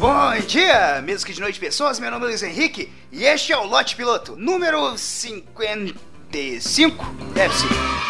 Bom dia, mesmo que de noite pessoas, meu nome é Luiz Henrique e este é o Lote Piloto, número 55, deve ser.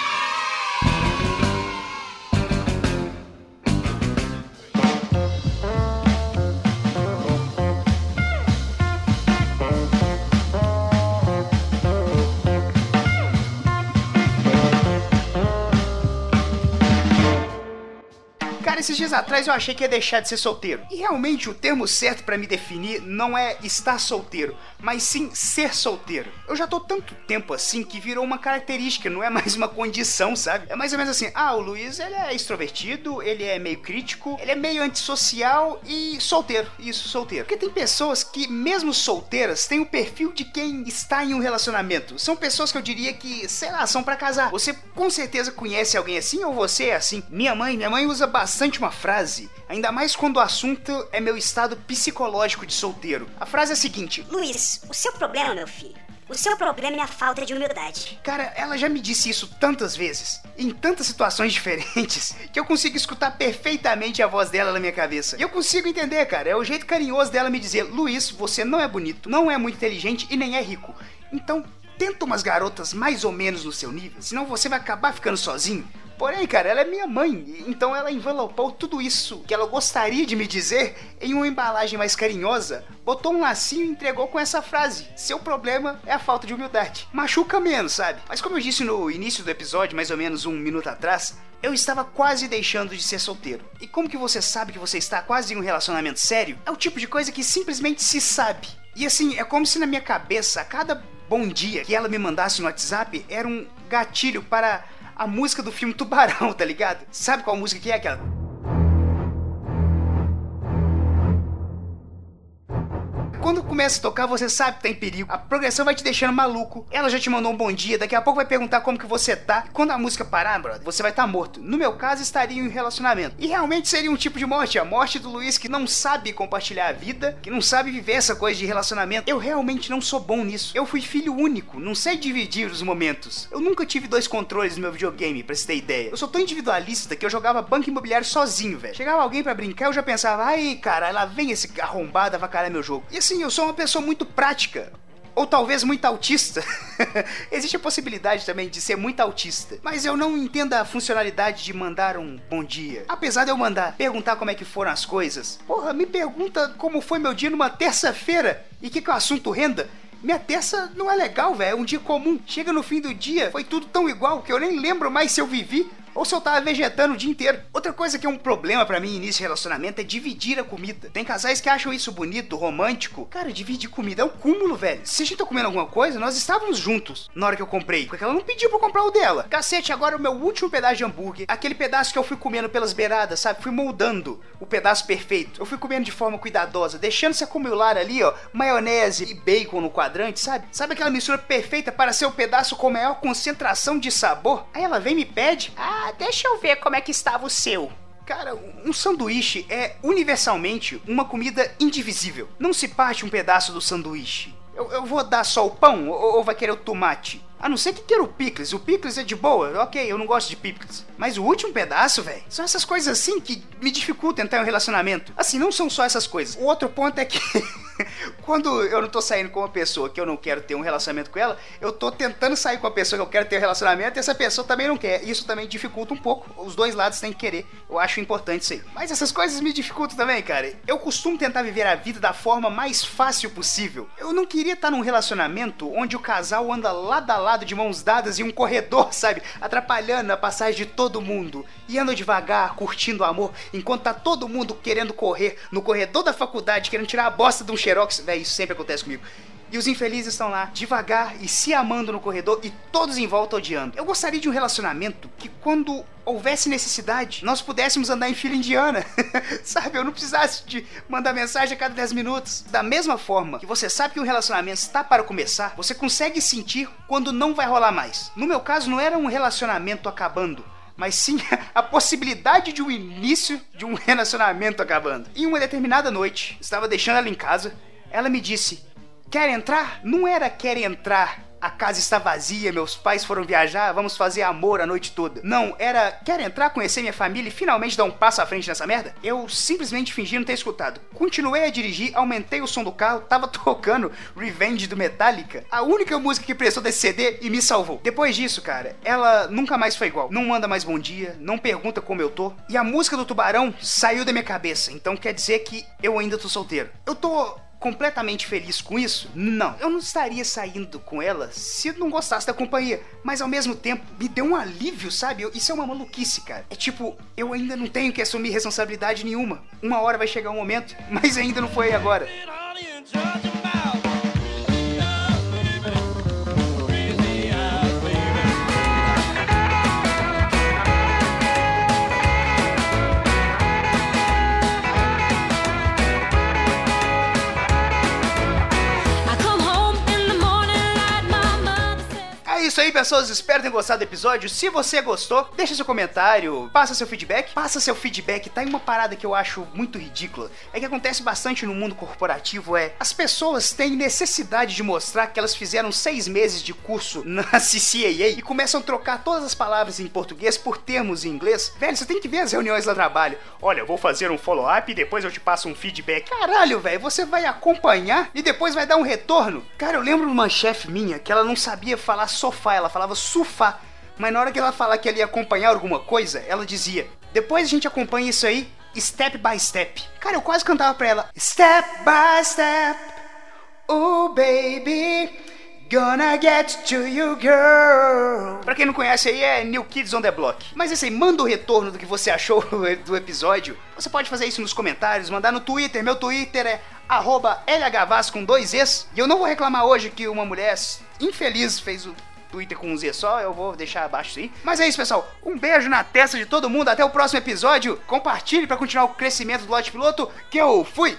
Cara, esses dias atrás eu achei que ia deixar de ser solteiro. E realmente o termo certo pra me definir não é estar solteiro, mas sim ser solteiro. Eu já tô tanto tempo assim que virou uma característica, não é mais uma condição, sabe? É mais ou menos assim: ah, o Luiz ele é extrovertido, ele é meio crítico, ele é meio antissocial e solteiro. Isso, solteiro. Porque tem pessoas que, mesmo solteiras, têm o perfil de quem está em um relacionamento. São pessoas que eu diria que, sei lá, são pra casar. Você com certeza conhece alguém assim ou você é assim? Minha mãe, minha mãe usa bastante uma frase, ainda mais quando o assunto é meu estado psicológico de solteiro. A frase é a seguinte: Luiz, o seu problema, meu filho, o seu problema é a falta de humildade. Cara, ela já me disse isso tantas vezes, em tantas situações diferentes, que eu consigo escutar perfeitamente a voz dela na minha cabeça. E eu consigo entender, cara, é o jeito carinhoso dela me dizer: Luiz, você não é bonito, não é muito inteligente e nem é rico. Então, tenta umas garotas mais ou menos no seu nível, senão você vai acabar ficando sozinho. Porém, cara, ela é minha mãe, então ela envelopou tudo isso que ela gostaria de me dizer em uma embalagem mais carinhosa, botou um lacinho e entregou com essa frase: Seu problema é a falta de humildade. Machuca menos, sabe? Mas como eu disse no início do episódio, mais ou menos um minuto atrás, eu estava quase deixando de ser solteiro. E como que você sabe que você está quase em um relacionamento sério? É o tipo de coisa que simplesmente se sabe. E assim, é como se na minha cabeça, a cada bom dia que ela me mandasse no WhatsApp era um gatilho para a música do filme Tubarão, tá ligado? Sabe qual música que é aquela? Quando começa a tocar, você sabe que tá em perigo. A progressão vai te deixando maluco. Ela já te mandou um bom dia, daqui a pouco vai perguntar como que você tá. E quando a música parar, brother, você vai estar tá morto. No meu caso, estaria em um relacionamento. E realmente seria um tipo de morte, a morte do Luiz que não sabe compartilhar a vida, que não sabe viver essa coisa de relacionamento. Eu realmente não sou bom nisso. Eu fui filho único, não sei dividir os momentos. Eu nunca tive dois controles no meu videogame, pra você ter ideia. Eu sou tão individualista que eu jogava banco imobiliário sozinho, velho. Chegava alguém para brincar, eu já pensava, ai, cara, lá vem esse arrombado avacalhar meu jogo. E assim, eu sou uma pessoa muito prática. Ou talvez muito autista. Existe a possibilidade também de ser muito autista. Mas eu não entendo a funcionalidade de mandar um bom dia. Apesar de eu mandar perguntar como é que foram as coisas. Porra, me pergunta como foi meu dia numa terça-feira e que, que o assunto renda. Minha terça não é legal, velho. É um dia comum. Chega no fim do dia, foi tudo tão igual que eu nem lembro mais se eu vivi ou se eu tava vegetando o dia inteiro. Outra coisa que é um problema para mim início de relacionamento é dividir a comida. Tem casais que acham isso bonito, romântico. Cara, dividir comida é um cúmulo, velho. Se a gente tá comendo alguma coisa, nós estávamos juntos na hora que eu comprei. Porque ela não pediu pra eu comprar o dela. Cacete, agora o meu último pedaço de hambúrguer, aquele pedaço que eu fui comendo pelas beiradas, sabe? Fui moldando o pedaço perfeito. Eu fui comendo de forma cuidadosa, deixando se acumular ali, ó, maionese e bacon no quadrante, sabe? Sabe aquela mistura perfeita para ser o pedaço com maior concentração de sabor? Aí ela vem e me pede, ah, ah, deixa eu ver como é que estava o seu. Cara, um sanduíche é universalmente uma comida indivisível. Não se parte um pedaço do sanduíche. Eu, eu vou dar só o pão ou, ou vai querer o tomate? A não ser que queira o picles. O picles é de boa, ok, eu não gosto de picles. Mas o último pedaço, velho, são essas coisas assim que me dificultam entrar em um relacionamento. Assim, não são só essas coisas. O outro ponto é que quando eu não tô saindo com uma pessoa que eu não quero ter um relacionamento com ela, eu tô tentando sair com a pessoa que eu quero ter um relacionamento e essa pessoa também não quer. Isso também dificulta um pouco. Os dois lados têm que querer. Eu acho importante isso aí. Mas essas coisas me dificultam também, cara. Eu costumo tentar viver a vida da forma mais fácil possível. Eu não queria estar num relacionamento onde o casal anda lado a lado de mãos dadas em um corredor, sabe? Atrapalhando a passagem de todo mundo. E anda devagar, curtindo o amor, enquanto tá todo mundo querendo correr no corredor da faculdade, querendo tirar a bosta de um xerox. Véi, isso sempre acontece comigo. E os infelizes estão lá, devagar e se amando no corredor e todos em volta odiando. Eu gostaria de um relacionamento que, quando houvesse necessidade, nós pudéssemos andar em fila indiana. sabe? Eu não precisasse de mandar mensagem a cada 10 minutos. Da mesma forma que você sabe que um relacionamento está para começar, você consegue sentir quando não vai rolar mais. No meu caso, não era um relacionamento acabando mas sim a possibilidade de um início de um relacionamento acabando. Em uma determinada noite, estava deixando ela em casa, ela me disse: Quer entrar? Não era quer entrar a casa está vazia, meus pais foram viajar, vamos fazer amor a noite toda. Não, era quer entrar, conhecer minha família e finalmente dar um passo à frente nessa merda? Eu simplesmente fingi não ter escutado. Continuei a dirigir, aumentei o som do carro, tava tocando Revenge do Metallica, a única música que prestou desse CD e me salvou. Depois disso, cara, ela nunca mais foi igual. Não manda mais bom dia, não pergunta como eu tô. E a música do Tubarão saiu da minha cabeça, então quer dizer que eu ainda tô solteiro. Eu tô completamente feliz com isso? Não. Eu não estaria saindo com ela se não gostasse da companhia. Mas ao mesmo tempo, me deu um alívio, sabe? Isso é uma maluquice, cara. É tipo, eu ainda não tenho que assumir responsabilidade nenhuma. Uma hora vai chegar um momento, mas ainda não foi agora. Aí, pessoas. Espero ter gostado do episódio. Se você gostou, deixa seu comentário, passa seu feedback. Passa seu feedback. Tá em uma parada que eu acho muito ridícula. É que acontece bastante no mundo corporativo. É as pessoas têm necessidade de mostrar que elas fizeram seis meses de curso na CCAA e começam a trocar todas as palavras em português por termos em inglês. Velho, você tem que ver as reuniões lá no trabalho. Olha, eu vou fazer um follow-up e depois eu te passo um feedback. Caralho, velho, você vai acompanhar e depois vai dar um retorno. Cara, eu lembro de uma chefe minha que ela não sabia falar sofá ela falava sofá. Mas na hora que ela falar que ela ia acompanhar alguma coisa, ela dizia: Depois a gente acompanha isso aí, step by step. Cara, eu quase cantava pra ela: Step by step, oh baby. Gonna get to you, girl. Pra quem não conhece aí, é New Kids on the Block. Mas aí, manda o retorno do que você achou do episódio. Você pode fazer isso nos comentários, mandar no Twitter. Meu Twitter é LHVAS com dois Es. E eu não vou reclamar hoje que uma mulher infeliz fez o Twitter com um Z só, eu vou deixar abaixo sim. Mas é isso, pessoal. Um beijo na testa de todo mundo. Até o próximo episódio. Compartilhe para continuar o crescimento do lote piloto. Que eu fui!